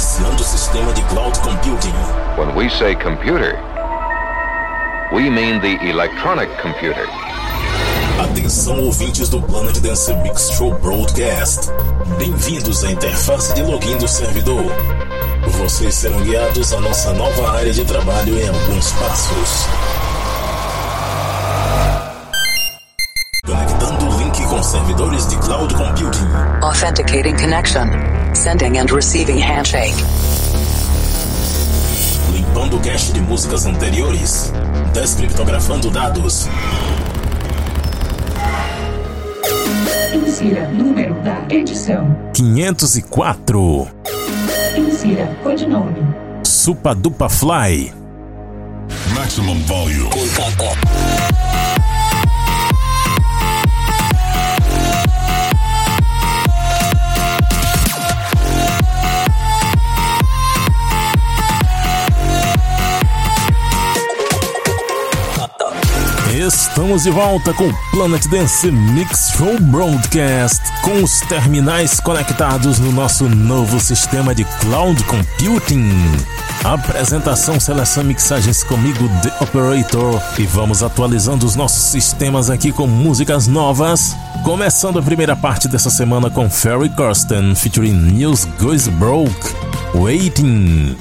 iniciando o sistema de cloud computing. When we say computer, we mean the electronic computer. Atenção ouvintes do Planet Dance Mix Show Broadcast. Bem-vindos à interface de login do servidor. Vocês serão guiados à nossa nova área de trabalho em alguns passos. Servidores de cloud computing. Authenticating connection. Sending and receiving handshake. Limpando o cache de músicas anteriores. Descriptografando dados. Insira número da edição. 504. Insira codinome. Supa Dupa Fly. Maximum volume. Estamos de volta com Planet Dance Mix Show Broadcast, com os terminais conectados no nosso novo sistema de cloud computing. Apresentação, seleção, mixagens comigo, The Operator, e vamos atualizando os nossos sistemas aqui com músicas novas. Começando a primeira parte dessa semana com Ferry Corsten featuring News Goes Broke, Waiting.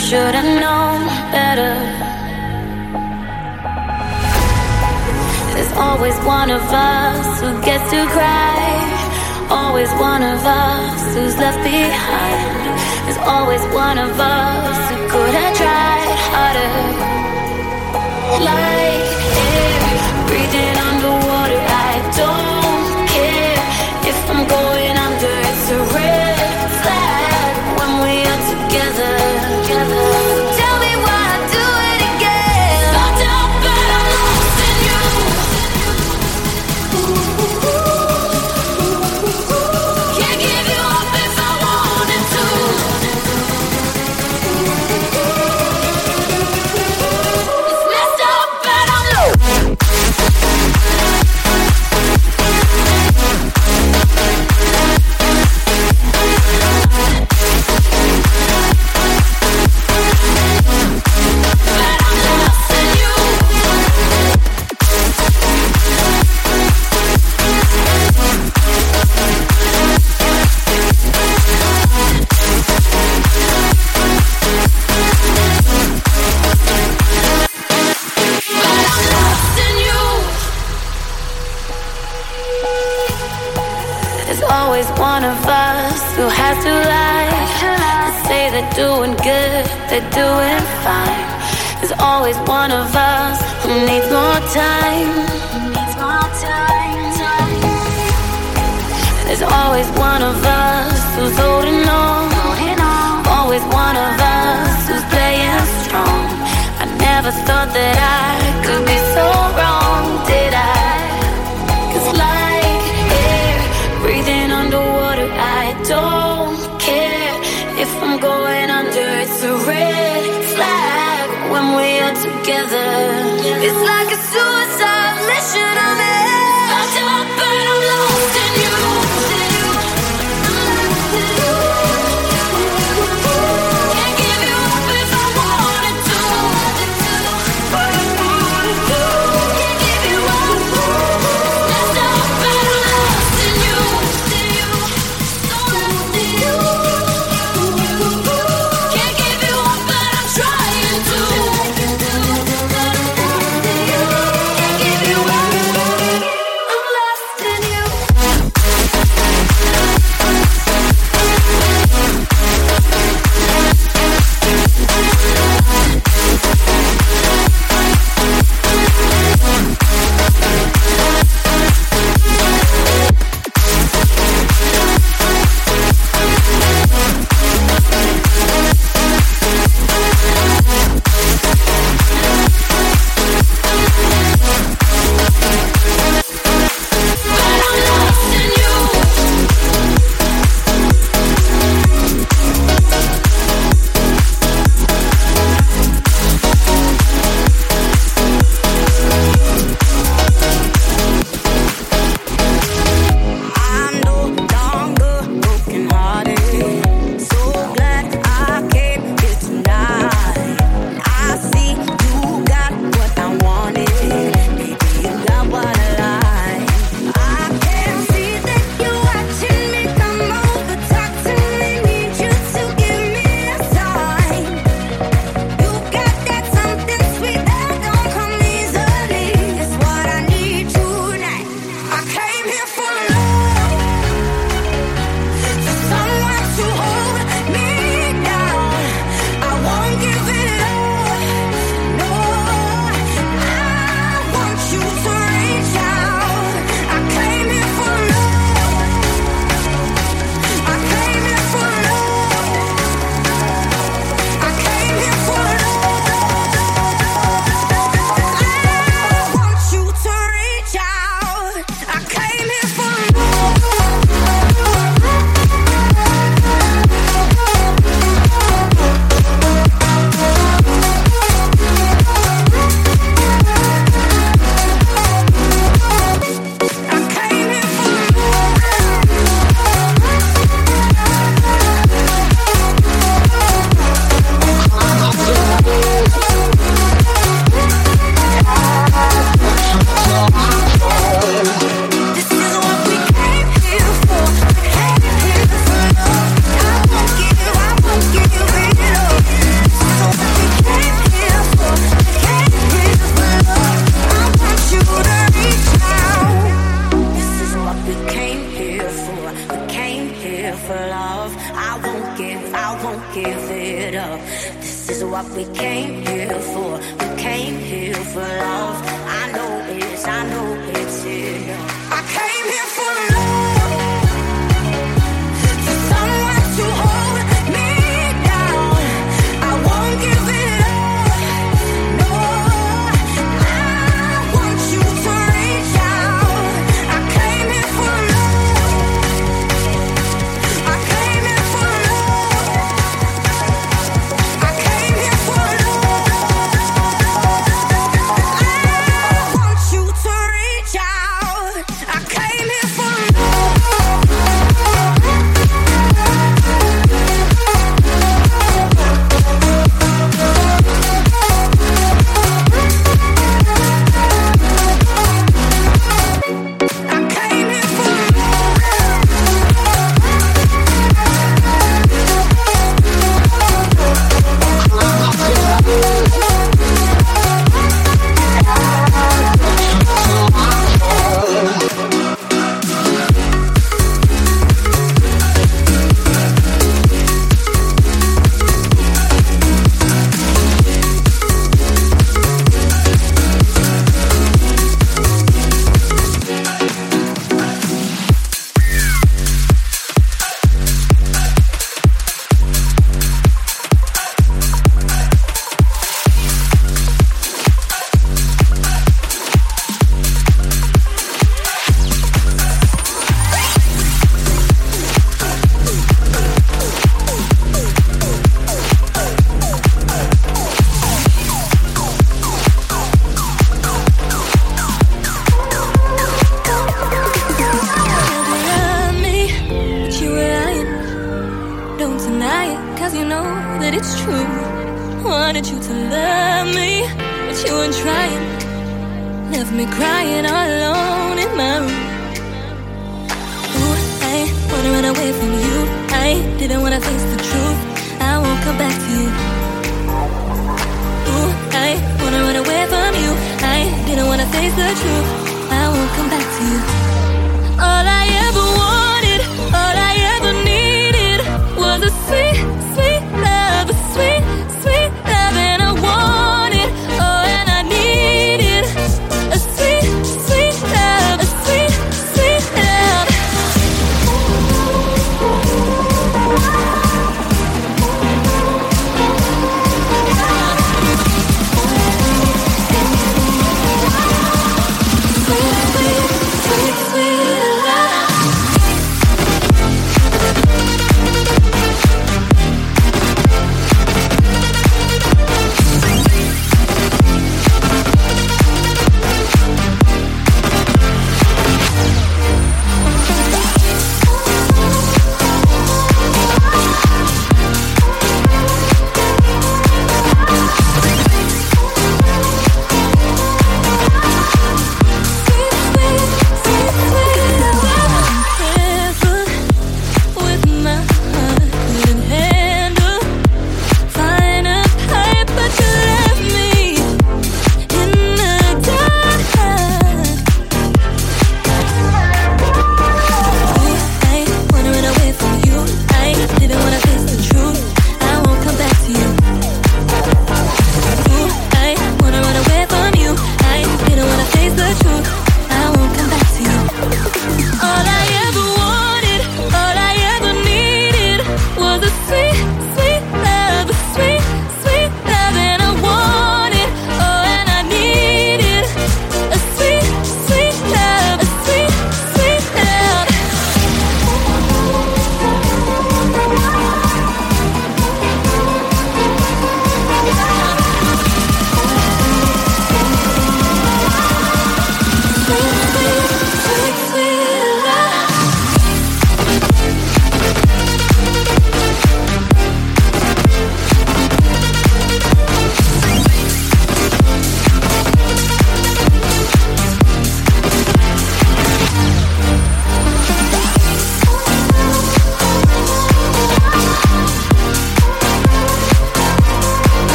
should have known better. There's always one of us who gets to cry. Always one of us who's left behind. There's always one of us.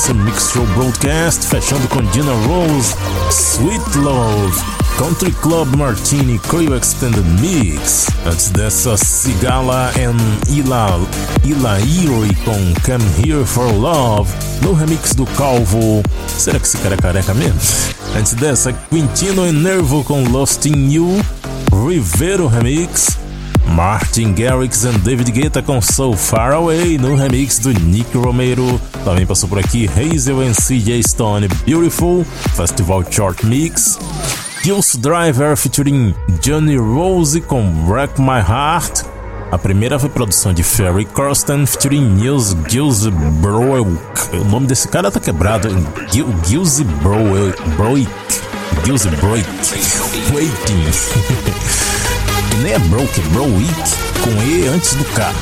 Dance Mix Show Broadcast, fechando com Dina Rose, Sweet Love, Country Club Martini Crew Extended Mix. Antes dessa, Sigala and Ila, Ila Erie com Come Here for Love, no remix do Calvo. Será que esse cara é careca mesmo? Antes dessa, Quintino e Nervo com Lost in You, Rivero Remix. Martin Garrix e David Guetta com So Far Away no remix do Nick Romero. Também passou por aqui Hazel e CJ Stone Beautiful Festival Chart Mix. Kills Driver featuring Johnny Rose com Wreck My Heart. A primeira foi produção de Ferry Corsten featuring Nils Broek. O nome desse cara tá quebrado. Gil, Gilles Broek. Broek. Gilles Broek. Waiting. Nem é Broke, é Browick, com E antes do K.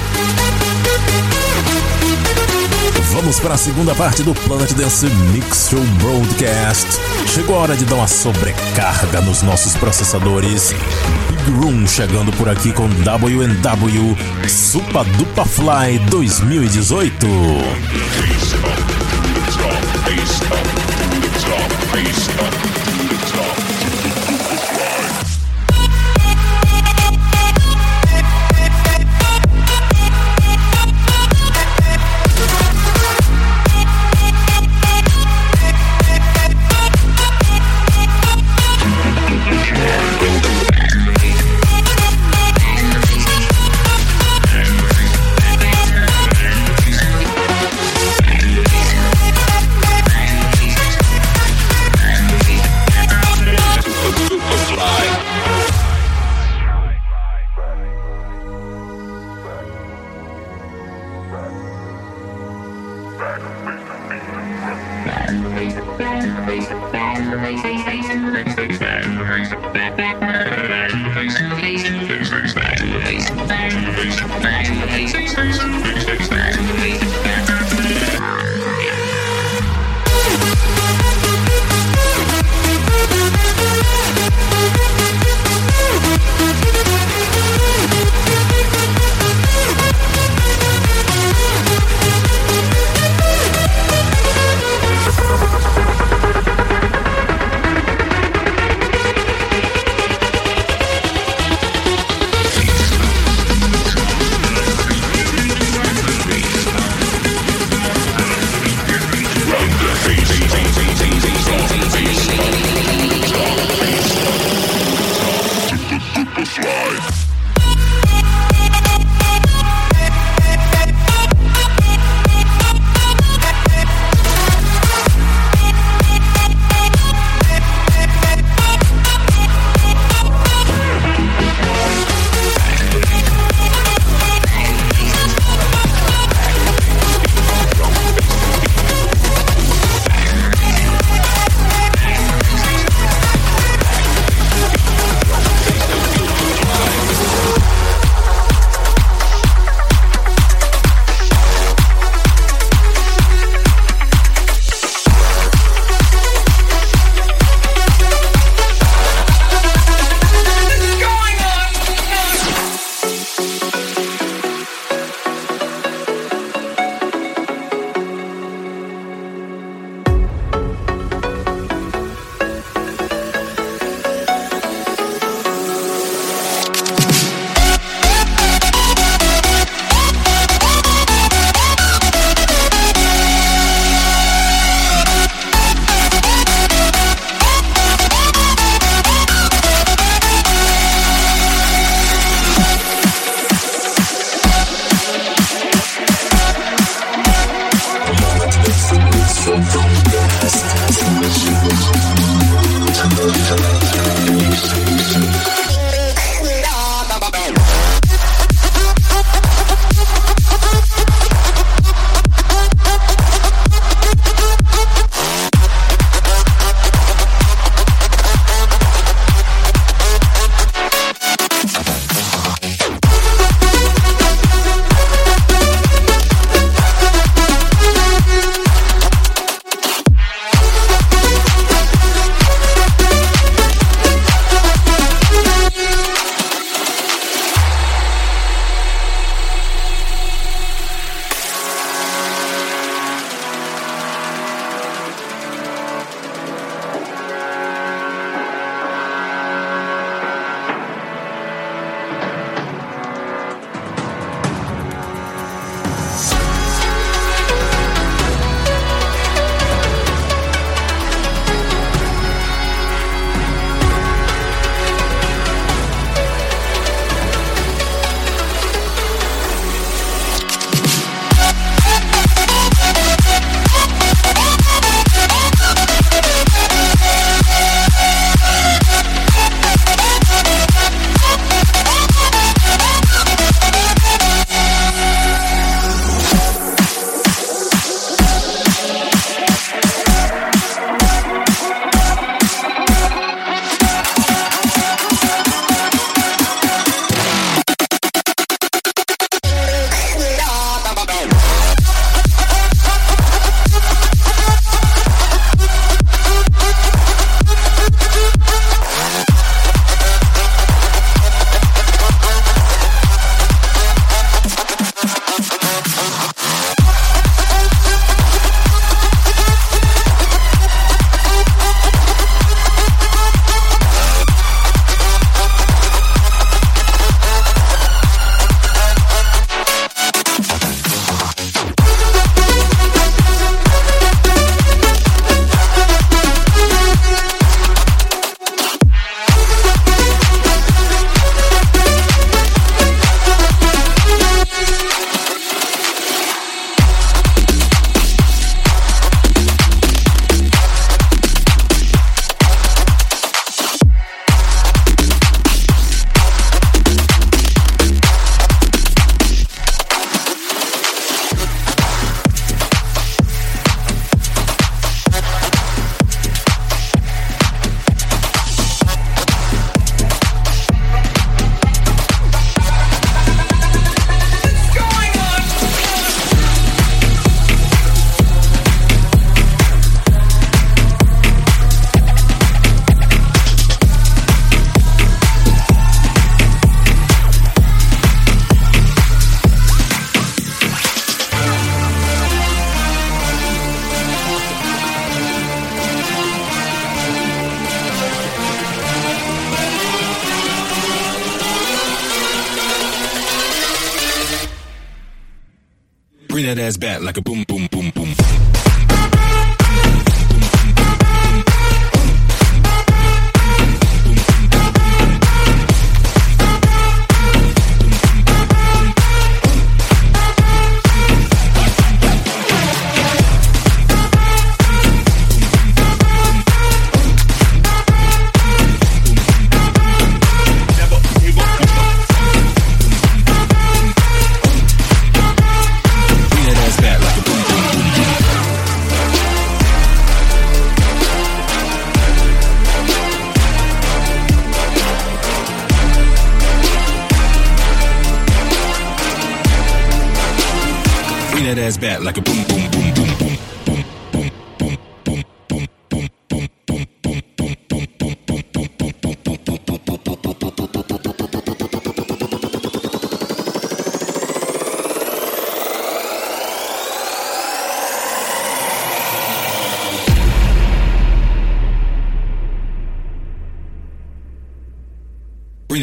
Vamos para a segunda parte do Planet Dance Mix Show Broadcast. Chegou a hora de dar uma sobrecarga nos nossos processadores. Big Room chegando por aqui com W&W Supa Dupa Fly 2018.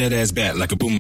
that ass bat, like a boom.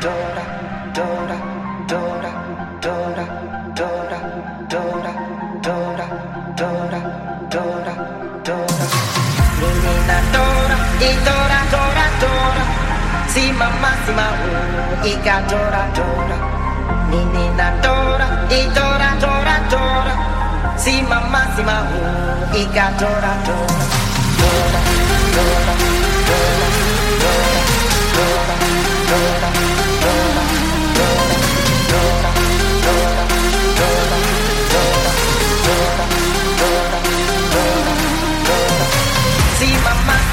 Dora, Dora, Dora, Dora, Dora, Dora. Dora, Dora, Dora, Dora. Ninina Dora, Dora, Dora, Dora. Sima ma Sima hu, Ika Dora, Dora. Ninina Dora, Dora, Dora, Dora. Sima ma Sima hu, Ika Dora, Dora.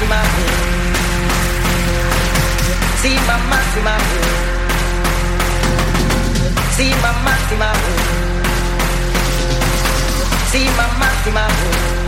máxima. See máxima. Cima máxima. my máxima.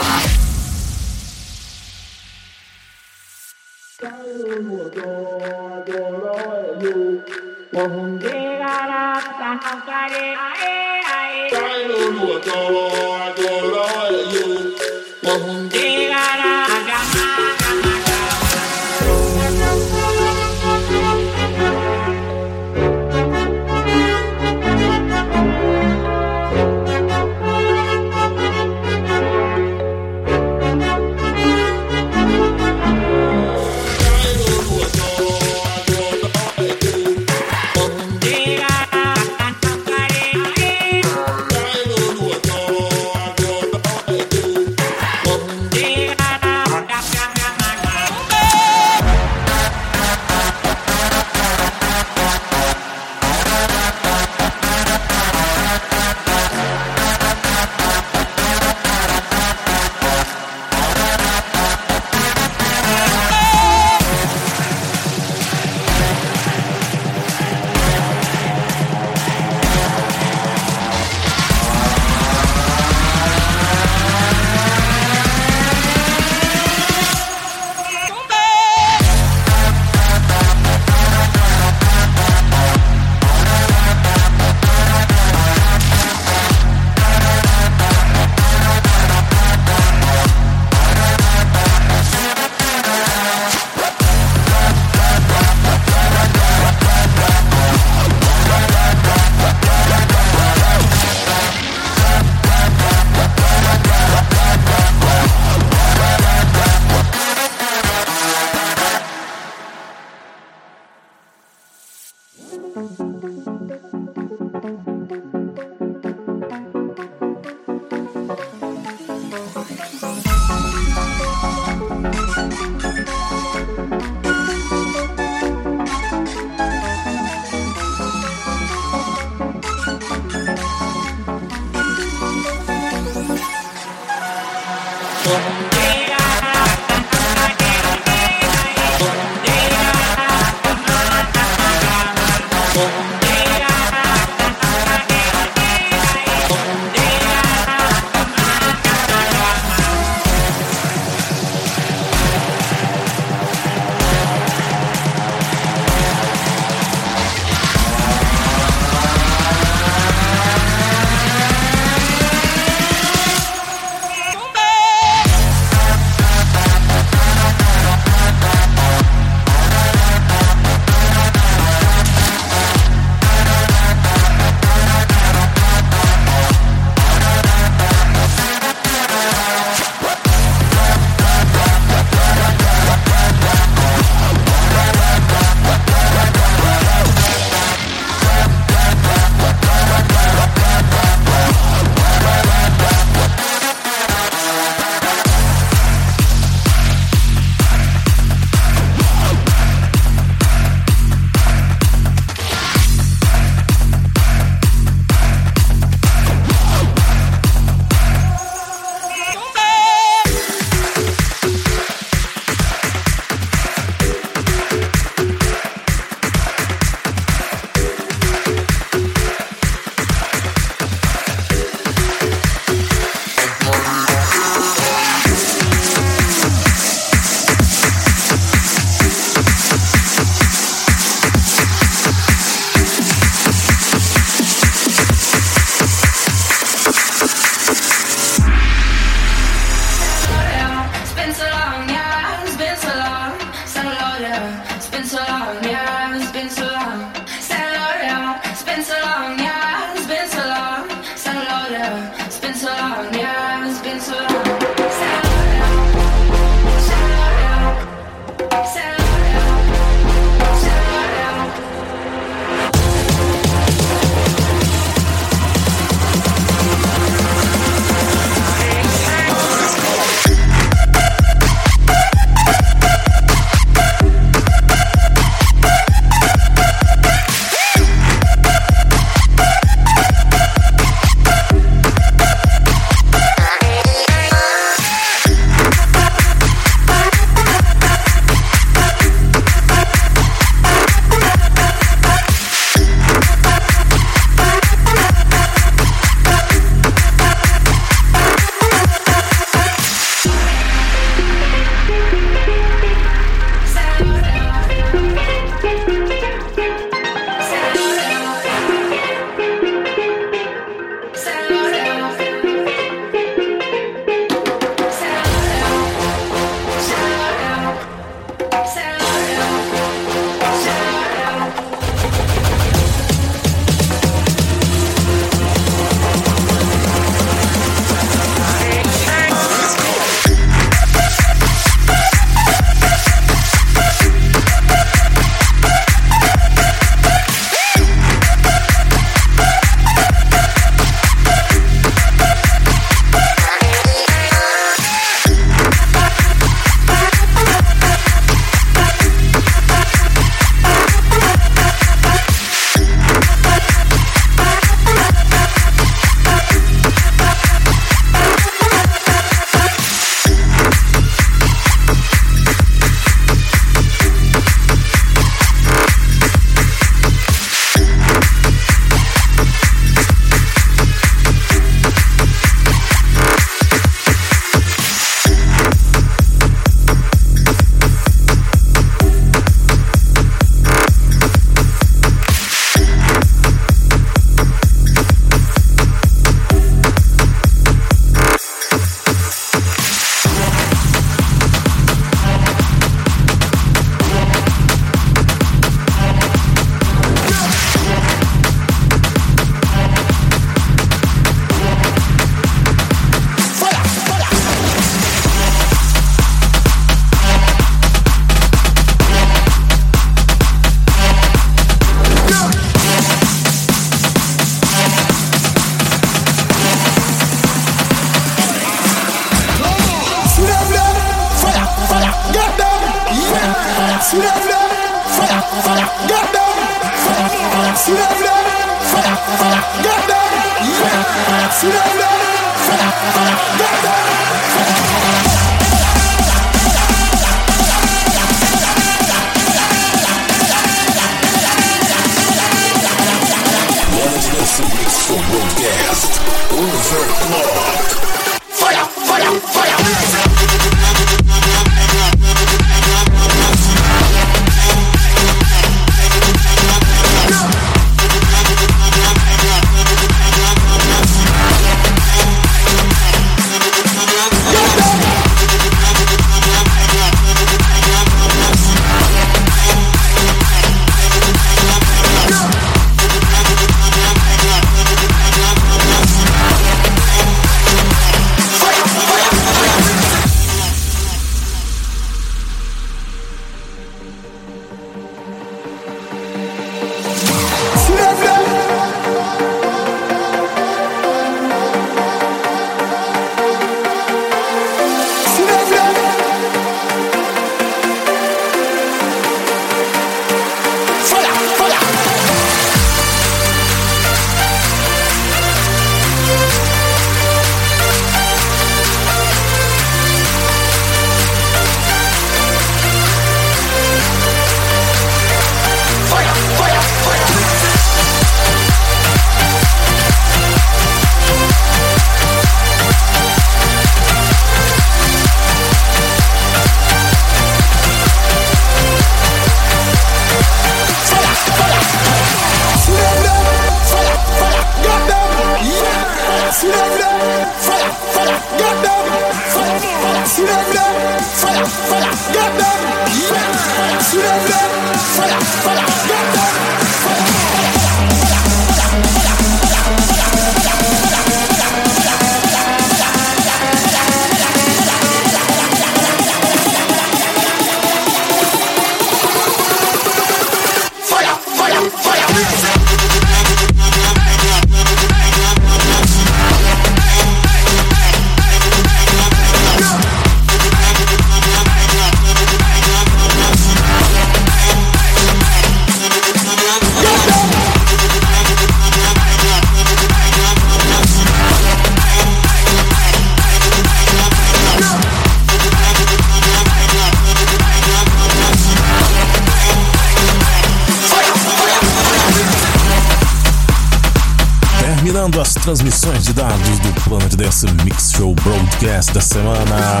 Transmissões de dados do Planet Dance Mix Show Broadcast da semana.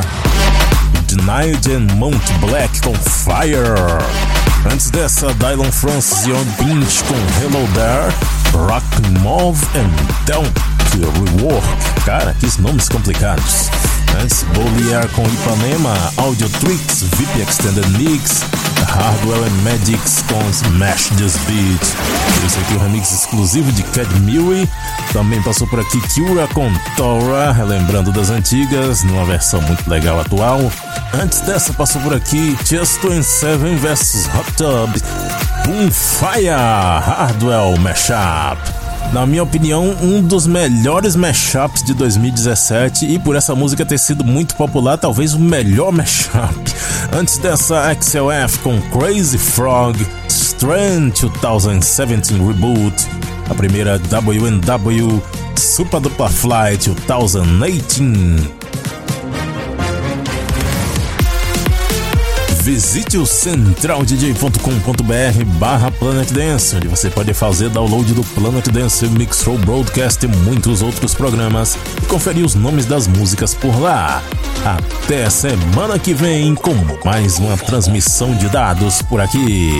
Denied and Mount Black com Fire. Antes dessa, Dylan Francis e On Pinch com Hello There. Rock Move and Don't Rework. Cara, que nomes complicados. Antes, Bolier com Ipanema, Audio Tricks, VIP Extended Mix, Hardwell and Magics com Smash This Beat. Esse aqui é o remix exclusivo de Cad Mewey. Também passou por aqui Cura com Tora, relembrando das antigas, numa versão muito legal atual. Antes dessa, passou por aqui Just 27 vs Hot Tub, Boom Fire, Hardwell Mashup. Na minha opinião, um dos melhores mashups de 2017 e por essa música ter sido muito popular, talvez o melhor mashup. Antes dessa, XLF com Crazy Frog, Strand 2017 Reboot, a primeira WNW Super Dupla Flight 2018. Visite o centraldj.com.br barra Planet Dance, onde você pode fazer download do Planet Dance Mix Show Broadcast e muitos outros programas e conferir os nomes das músicas por lá. Até semana que vem com mais uma transmissão de dados por aqui.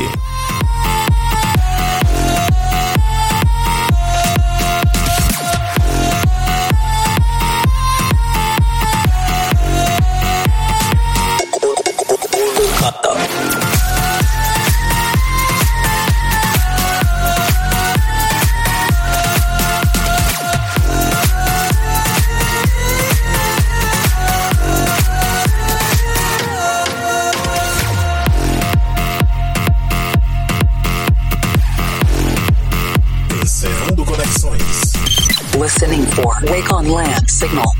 Signal.